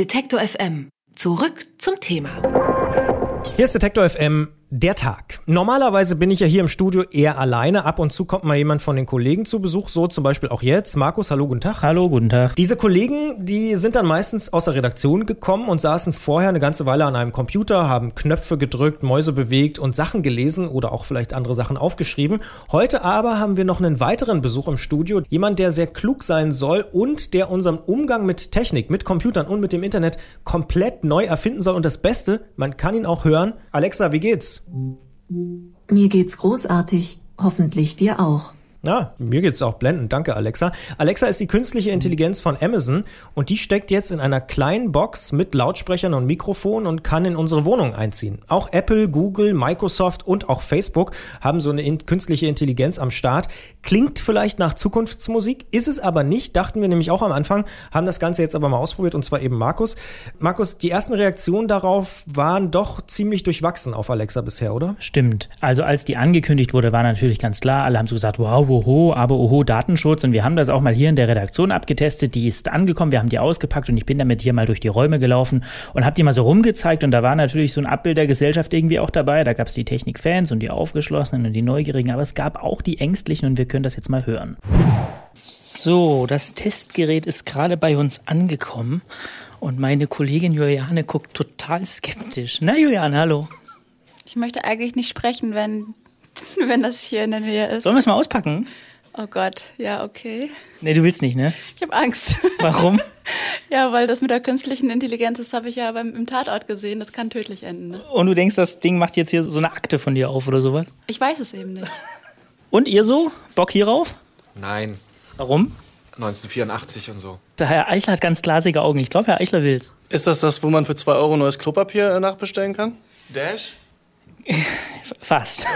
Detektor FM. Zurück zum Thema. Hier ist Detektor FM der Tag. Normalerweise bin ich ja hier im Studio eher alleine. Ab und zu kommt mal jemand von den Kollegen zu Besuch, so zum Beispiel auch jetzt. Markus, hallo, guten Tag. Hallo, guten Tag. Diese Kollegen, die sind dann meistens aus der Redaktion gekommen und saßen vorher eine ganze Weile an einem Computer, haben Knöpfe gedrückt, Mäuse bewegt und Sachen gelesen oder auch vielleicht andere Sachen aufgeschrieben. Heute aber haben wir noch einen weiteren Besuch im Studio. Jemand, der sehr klug sein soll und der unseren Umgang mit Technik, mit Computern und mit dem Internet komplett neu erfinden soll. Und das Beste, man kann ihn auch hören. Alexa, wie geht's? Mir geht's großartig, hoffentlich dir auch. Ja, mir geht's auch blendend. Danke, Alexa. Alexa ist die künstliche Intelligenz von Amazon und die steckt jetzt in einer kleinen Box mit Lautsprechern und Mikrofon und kann in unsere Wohnung einziehen. Auch Apple, Google, Microsoft und auch Facebook haben so eine in künstliche Intelligenz am Start. Klingt vielleicht nach Zukunftsmusik, ist es aber nicht, dachten wir nämlich auch am Anfang, haben das Ganze jetzt aber mal ausprobiert und zwar eben Markus. Markus, die ersten Reaktionen darauf waren doch ziemlich durchwachsen auf Alexa bisher, oder? Stimmt. Also als die angekündigt wurde, war natürlich ganz klar, alle haben so gesagt, wow, oho, aber oho, Datenschutz. Und wir haben das auch mal hier in der Redaktion abgetestet. Die ist angekommen, wir haben die ausgepackt und ich bin damit hier mal durch die Räume gelaufen und habe die mal so rumgezeigt. Und da war natürlich so ein Abbild der Gesellschaft irgendwie auch dabei. Da gab es die Technikfans und die Aufgeschlossenen und die Neugierigen, aber es gab auch die Ängstlichen und wir können das jetzt mal hören. So, das Testgerät ist gerade bei uns angekommen und meine Kollegin Juliane guckt total skeptisch. Na, Juliane, hallo. Ich möchte eigentlich nicht sprechen, wenn wenn das hier in der Nähe ist. Sollen wir es mal auspacken? Oh Gott, ja, okay. Nee, du willst nicht, ne? Ich habe Angst. Warum? ja, weil das mit der künstlichen Intelligenz, das habe ich ja beim, im Tatort gesehen, das kann tödlich enden. Ne? Und du denkst, das Ding macht jetzt hier so eine Akte von dir auf oder sowas? Ich weiß es eben nicht. Und ihr so? Bock hierauf? Nein. Warum? 1984 und so. Der Herr Eichler hat ganz glasige Augen. Ich glaube, Herr Eichler will's. Ist das das, wo man für 2 Euro neues Klopapier nachbestellen kann? Dash? Fast.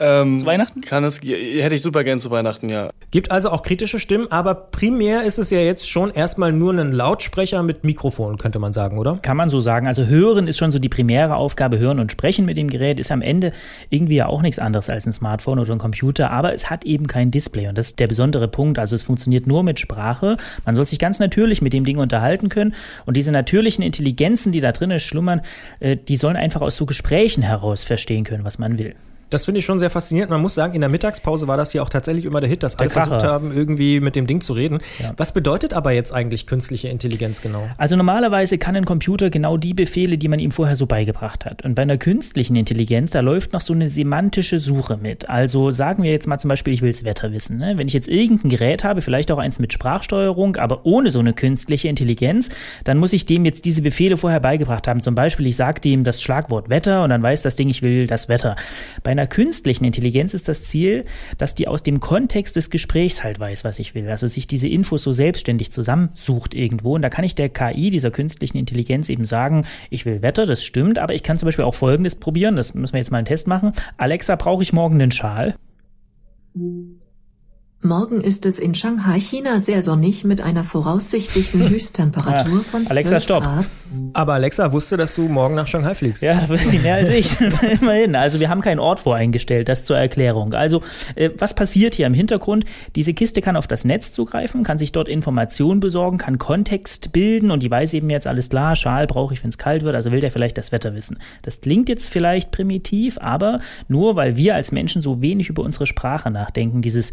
Ähm, Zu Weihnachten? Kann es, hätte ich super gern zu Weihnachten, ja. Gibt also auch kritische Stimmen, aber primär ist es ja jetzt schon erstmal nur ein Lautsprecher mit Mikrofon, könnte man sagen, oder? Kann man so sagen. Also hören ist schon so die primäre Aufgabe. Hören und sprechen mit dem Gerät ist am Ende irgendwie ja auch nichts anderes als ein Smartphone oder ein Computer, aber es hat eben kein Display und das ist der besondere Punkt. Also es funktioniert nur mit Sprache. Man soll sich ganz natürlich mit dem Ding unterhalten können und diese natürlichen Intelligenzen, die da drinnen schlummern, äh, die sollen einfach aus so Gesprächen heraus verstehen können, was man will. Das finde ich schon sehr faszinierend. Man muss sagen, in der Mittagspause war das hier auch tatsächlich immer der Hit, dass Der alle versucht Kracher. haben, irgendwie mit dem Ding zu reden. Ja. Was bedeutet aber jetzt eigentlich künstliche Intelligenz genau? Also normalerweise kann ein Computer genau die Befehle, die man ihm vorher so beigebracht hat. Und bei einer künstlichen Intelligenz, da läuft noch so eine semantische Suche mit. Also sagen wir jetzt mal zum Beispiel, ich will das Wetter wissen. Ne? Wenn ich jetzt irgendein Gerät habe, vielleicht auch eins mit Sprachsteuerung, aber ohne so eine künstliche Intelligenz, dann muss ich dem jetzt diese Befehle vorher beigebracht haben. Zum Beispiel, ich sage dem das Schlagwort Wetter und dann weiß das Ding, ich will das Wetter. Bei einer künstlichen Intelligenz ist das Ziel, dass die aus dem Kontext des Gesprächs halt weiß, was ich will. Also sich diese Infos so selbstständig zusammensucht irgendwo. Und da kann ich der KI, dieser künstlichen Intelligenz eben sagen, ich will Wetter, das stimmt, aber ich kann zum Beispiel auch Folgendes probieren, das müssen wir jetzt mal einen Test machen. Alexa, brauche ich morgen einen Schal? Morgen ist es in Shanghai, China sehr sonnig mit einer voraussichtlichen Höchsttemperatur von 12 Alexa, stopp. Grad. Aber Alexa wusste, dass du morgen nach Shanghai fliegst. Ja, da weiß sie mehr als ich. Immerhin. Also wir haben keinen Ort voreingestellt, das zur Erklärung. Also äh, was passiert hier im Hintergrund? Diese Kiste kann auf das Netz zugreifen, kann sich dort Informationen besorgen, kann Kontext bilden und die weiß eben jetzt alles klar, Schal brauche ich, wenn es kalt wird, also will der vielleicht das Wetter wissen. Das klingt jetzt vielleicht primitiv, aber nur weil wir als Menschen so wenig über unsere Sprache nachdenken, dieses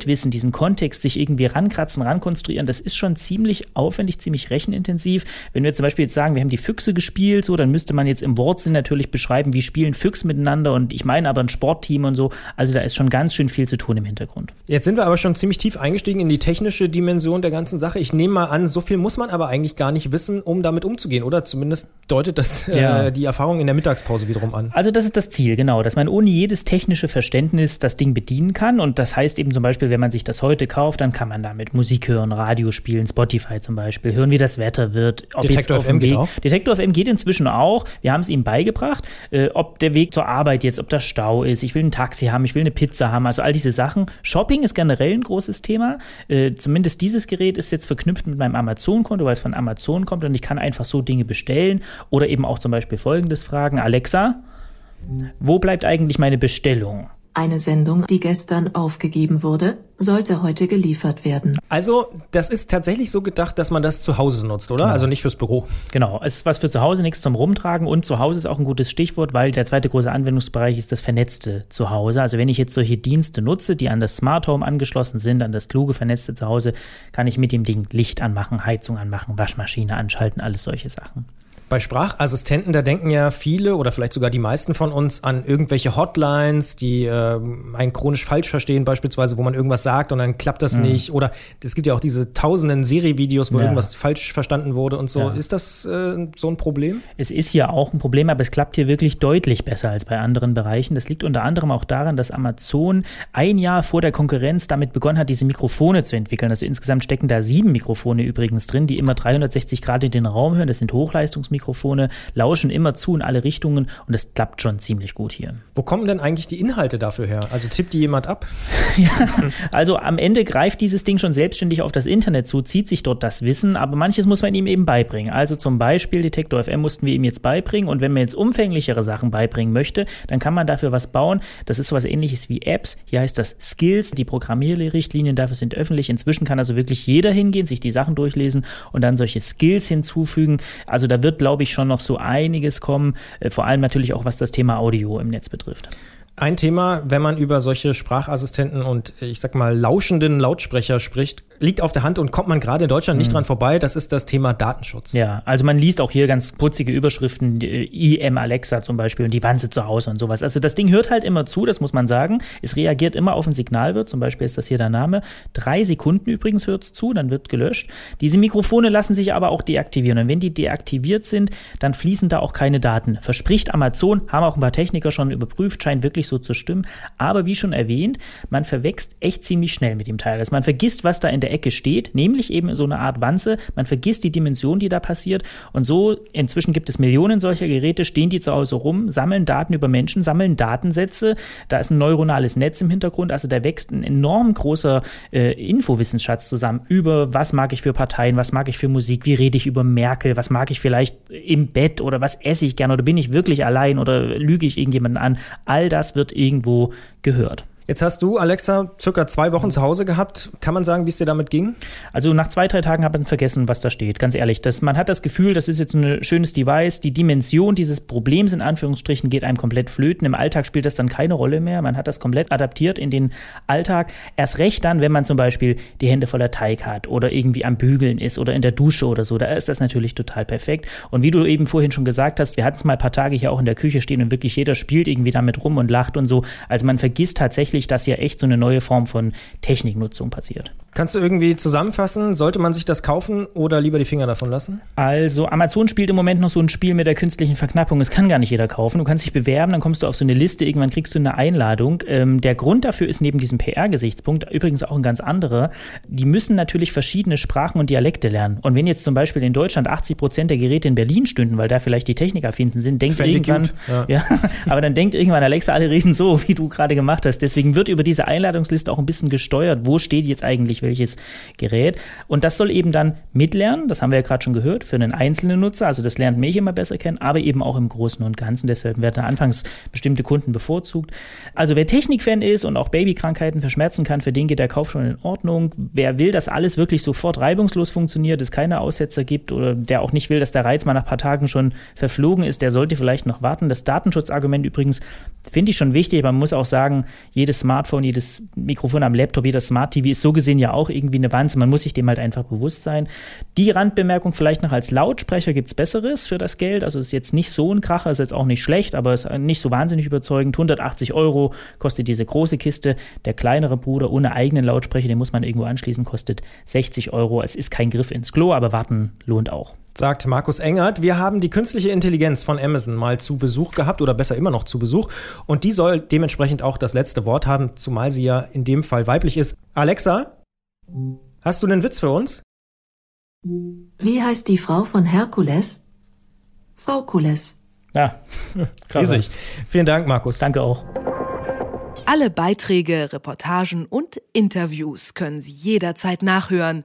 Weltwissen, diesen Kontext sich irgendwie rankratzen, rankonstruieren, das ist schon ziemlich aufwendig, ziemlich rechenintensiv. Wenn wir zum Beispiel jetzt sagen, wir haben die Füchse gespielt, so, dann müsste man jetzt im Wortsinn natürlich beschreiben, wie spielen Füchse miteinander und ich meine aber ein Sportteam und so. Also da ist schon ganz schön viel zu tun im Hintergrund. Jetzt sind wir aber schon ziemlich tief eingestiegen in die technische Dimension der ganzen Sache. Ich nehme mal an, so viel muss man aber eigentlich gar nicht wissen, um damit umzugehen, oder? Zumindest deutet das Ja. äh, die Erfahrung in der Mittagspause wiederum an. Also das ist das Ziel, genau, dass man ohne jedes technische Verständnis das Ding bedienen kann. Und das heißt eben zum Beispiel, wenn man sich das heute kauft, dann kann man damit Musik hören, Radio spielen, Spotify zum Beispiel, hören, wie das Wetter wird. Ob Detektor jetzt auf FM geht Weg, auch? Detektor FM geht inzwischen auch. Wir haben es ihm beigebracht, äh, ob der Weg zur Arbeit jetzt, ob da Stau ist. Ich will ein Taxi haben, ich will eine Pizza haben, also all diese Sachen. Shopping ist generell ein großes Thema. Äh, zumindest dieses Gerät ist jetzt verknüpft mit meinem Amazon-Konto, weil es von Amazon kommt und ich kann einfach so Dinge bestellen oder eben auch zum Beispiel folgendes fragen: Alexa, wo bleibt eigentlich meine Bestellung? Eine Sendung, die gestern aufgegeben wurde, sollte heute geliefert werden. Also, das ist tatsächlich so gedacht, dass man das zu Hause nutzt, oder? Also nicht fürs Büro. Genau, es ist was für zu Hause, nichts zum Rumtragen und zu Hause ist auch ein gutes Stichwort, weil der zweite große Anwendungsbereich ist das vernetzte Zuhause. Also wenn ich jetzt solche Dienste nutze, die an das Smart Home angeschlossen sind, an das kluge vernetzte Zuhause, kann ich mit dem Ding Licht anmachen, Heizung anmachen, Waschmaschine anschalten, alles solche Sachen. Bei Sprachassistenten, da denken ja viele oder vielleicht sogar die meisten von uns an irgendwelche Hotlines, die äh, einen chronisch falsch verstehen, beispielsweise, wo man irgendwas sagt und dann klappt das mhm. nicht. Oder es gibt ja auch diese tausenden Siri-Videos, wo ja. irgendwas falsch verstanden wurde und so. Ja. Ist das äh, so ein Problem? Es ist hier auch ein Problem, aber es klappt hier wirklich deutlich besser als bei anderen Bereichen. Das liegt unter anderem auch daran, dass Amazon ein Jahr vor der Konkurrenz damit begonnen hat, diese Mikrofone zu entwickeln. Also insgesamt stecken da sieben Mikrofone übrigens drin, die immer 360 Grad in den Raum hören. Das sind Hochleistungsmikrofone. Mikrofone lauschen immer zu in alle Richtungen und es klappt schon ziemlich gut hier. Wo kommen denn eigentlich die Inhalte dafür her? Also tippt die jemand ab? ja, also am Ende greift dieses Ding schon selbstständig auf das Internet zu, zieht sich dort das Wissen, aber manches muss man ihm eben beibringen. Also zum Beispiel Detektor FM mussten wir ihm jetzt beibringen und wenn man jetzt umfänglichere Sachen beibringen möchte, dann kann man dafür was bauen. Das ist sowas ähnliches wie Apps. Hier heißt das Skills. Die Programmierrichtlinien dafür sind öffentlich. Inzwischen kann also wirklich jeder hingehen, sich die Sachen durchlesen und dann solche Skills hinzufügen. Also da wird, glaube ich, schon noch so einiges kommen, äh, vor allem natürlich auch was das Thema Audio im Netz betrifft. Ein Thema, wenn man über solche Sprachassistenten und ich sag mal lauschenden Lautsprecher spricht, liegt auf der Hand und kommt man gerade in Deutschland nicht mhm. dran vorbei. Das ist das Thema Datenschutz. Ja, also man liest auch hier ganz putzige Überschriften, IM Alexa zum Beispiel und die Wanze zu Hause und sowas. Also das Ding hört halt immer zu, das muss man sagen. Es reagiert immer auf ein Signalwirt, zum Beispiel ist das hier der Name. Drei Sekunden übrigens hört es zu, dann wird gelöscht. Diese Mikrofone lassen sich aber auch deaktivieren und wenn die deaktiviert sind, dann fließen da auch keine Daten. Verspricht Amazon, haben auch ein paar Techniker schon überprüft, scheint wirklich so zu stimmen. Aber wie schon erwähnt, man verwächst echt ziemlich schnell mit dem Teil. Also man vergisst, was da in der Ecke steht, nämlich eben so eine Art Wanze. Man vergisst die Dimension, die da passiert. Und so, inzwischen gibt es Millionen solcher Geräte, stehen die zu Hause rum, sammeln Daten über Menschen, sammeln Datensätze. Da ist ein neuronales Netz im Hintergrund. Also da wächst ein enorm großer äh, Infowissensschatz zusammen über, was mag ich für Parteien, was mag ich für Musik, wie rede ich über Merkel, was mag ich vielleicht im Bett oder was esse ich gern oder bin ich wirklich allein oder lüge ich irgendjemanden an. All das wird irgendwo gehört. Jetzt hast du, Alexa, circa zwei Wochen zu Hause gehabt. Kann man sagen, wie es dir damit ging? Also nach zwei, drei Tagen hat man vergessen, was da steht. Ganz ehrlich, das, man hat das Gefühl, das ist jetzt ein schönes Device. Die Dimension dieses Problems in Anführungsstrichen geht einem komplett flöten. Im Alltag spielt das dann keine Rolle mehr. Man hat das komplett adaptiert in den Alltag. Erst recht dann, wenn man zum Beispiel die Hände voller Teig hat oder irgendwie am Bügeln ist oder in der Dusche oder so. Da ist das natürlich total perfekt. Und wie du eben vorhin schon gesagt hast, wir hatten es mal ein paar Tage hier auch in der Küche stehen und wirklich jeder spielt irgendwie damit rum und lacht und so. Also man vergisst tatsächlich, wirklich, dass hier echt so eine neue Form von Techniknutzung passiert. Kannst du irgendwie zusammenfassen, sollte man sich das kaufen oder lieber die Finger davon lassen? Also Amazon spielt im Moment noch so ein Spiel mit der künstlichen Verknappung. Es kann gar nicht jeder kaufen. Du kannst dich bewerben, dann kommst du auf so eine Liste, irgendwann kriegst du eine Einladung. Ähm, der Grund dafür ist neben diesem PR-Gesichtspunkt übrigens auch ein ganz anderer. Die müssen natürlich verschiedene Sprachen und Dialekte lernen. Und wenn jetzt zum Beispiel in Deutschland 80 Prozent der Geräte in Berlin stünden, weil da vielleicht die Techniker finden sind, denkt Fände irgendwann, ja. ja. aber dann denkt irgendwann Alexa, alle reden so, wie du gerade gemacht hast. Deswegen wird über diese Einladungsliste auch ein bisschen gesteuert, wo steht jetzt eigentlich welches Gerät. Und das soll eben dann mitlernen, das haben wir ja gerade schon gehört, für einen einzelnen Nutzer. Also das lernt mich immer besser kennen, aber eben auch im Großen und Ganzen. Deshalb werden anfangs bestimmte Kunden bevorzugt. Also wer Technikfan ist und auch Babykrankheiten verschmerzen kann, für den geht der Kauf schon in Ordnung. Wer will, dass alles wirklich sofort reibungslos funktioniert, es keine Aussetzer gibt oder der auch nicht will, dass der Reiz mal nach ein paar Tagen schon verflogen ist, der sollte vielleicht noch warten. Das Datenschutzargument übrigens finde ich schon wichtig. Man muss auch sagen, jedes Smartphone, jedes Mikrofon am Laptop, jeder Smart TV ist so gesehen ja auch irgendwie eine Wanze. Man muss sich dem halt einfach bewusst sein. Die Randbemerkung vielleicht noch als Lautsprecher gibt es Besseres für das Geld. Also ist jetzt nicht so ein Kracher, ist jetzt auch nicht schlecht, aber ist nicht so wahnsinnig überzeugend. 180 Euro kostet diese große Kiste. Der kleinere Bruder ohne eigenen Lautsprecher, den muss man irgendwo anschließen, kostet 60 Euro. Es ist kein Griff ins Klo, aber warten lohnt auch sagt Markus Engert. Wir haben die künstliche Intelligenz von Amazon mal zu Besuch gehabt oder besser immer noch zu Besuch. Und die soll dementsprechend auch das letzte Wort haben, zumal sie ja in dem Fall weiblich ist. Alexa, Hast du einen Witz für uns? Wie heißt die Frau von Herkules? Frau Kules. Ja, riesig. Vielen Dank, Markus. Danke auch. Alle Beiträge, Reportagen und Interviews können Sie jederzeit nachhören